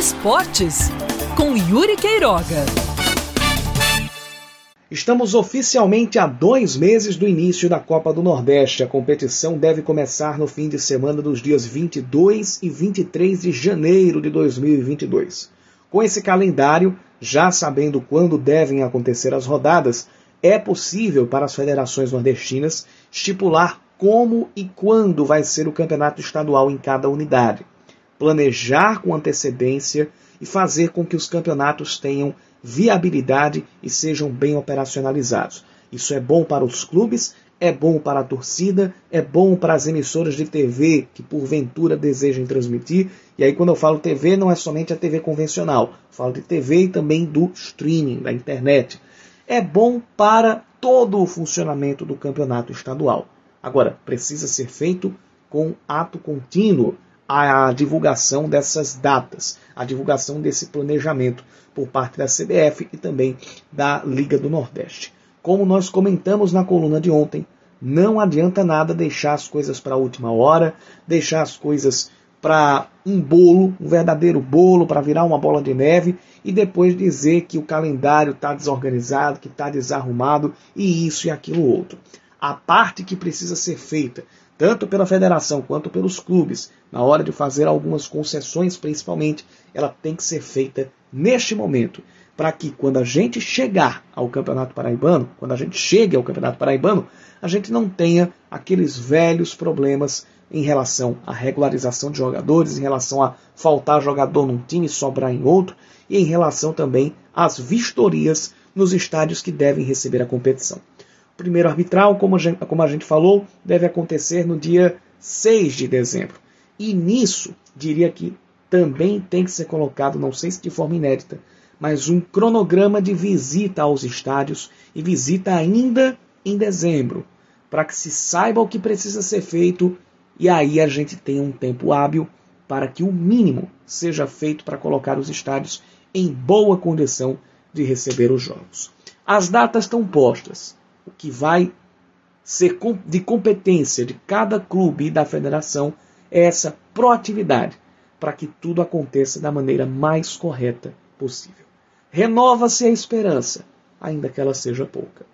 Esportes, com Yuri Queiroga. Estamos oficialmente a dois meses do início da Copa do Nordeste. A competição deve começar no fim de semana dos dias 22 e 23 de janeiro de 2022. Com esse calendário, já sabendo quando devem acontecer as rodadas, é possível para as federações nordestinas estipular como e quando vai ser o campeonato estadual em cada unidade, planejar com antecedência e fazer com que os campeonatos tenham viabilidade e sejam bem operacionalizados. Isso é bom para os clubes, é bom para a torcida, é bom para as emissoras de TV que porventura desejem transmitir. E aí, quando eu falo TV, não é somente a TV convencional, falo de TV e também do streaming, da internet. É bom para todo o funcionamento do campeonato estadual. Agora, precisa ser feito com ato contínuo a divulgação dessas datas, a divulgação desse planejamento por parte da CBF e também da Liga do Nordeste. Como nós comentamos na coluna de ontem, não adianta nada deixar as coisas para a última hora, deixar as coisas para um bolo, um verdadeiro bolo, para virar uma bola de neve e depois dizer que o calendário está desorganizado, que está desarrumado e isso e aquilo outro a parte que precisa ser feita, tanto pela federação quanto pelos clubes, na hora de fazer algumas concessões, principalmente, ela tem que ser feita neste momento, para que quando a gente chegar ao Campeonato Paraibano, quando a gente chegue ao Campeonato Paraibano, a gente não tenha aqueles velhos problemas em relação à regularização de jogadores, em relação a faltar jogador num time e sobrar em outro, e em relação também às vistorias nos estádios que devem receber a competição primeiro arbitral, como a, gente, como a gente falou, deve acontecer no dia 6 de dezembro. E nisso, diria que também tem que ser colocado, não sei se de forma inédita, mas um cronograma de visita aos estádios e visita ainda em dezembro, para que se saiba o que precisa ser feito e aí a gente tenha um tempo hábil para que o mínimo seja feito para colocar os estádios em boa condição de receber os jogos. As datas estão postas que vai ser de competência de cada clube e da federação é essa proatividade para que tudo aconteça da maneira mais correta possível. Renova-se a esperança, ainda que ela seja pouca.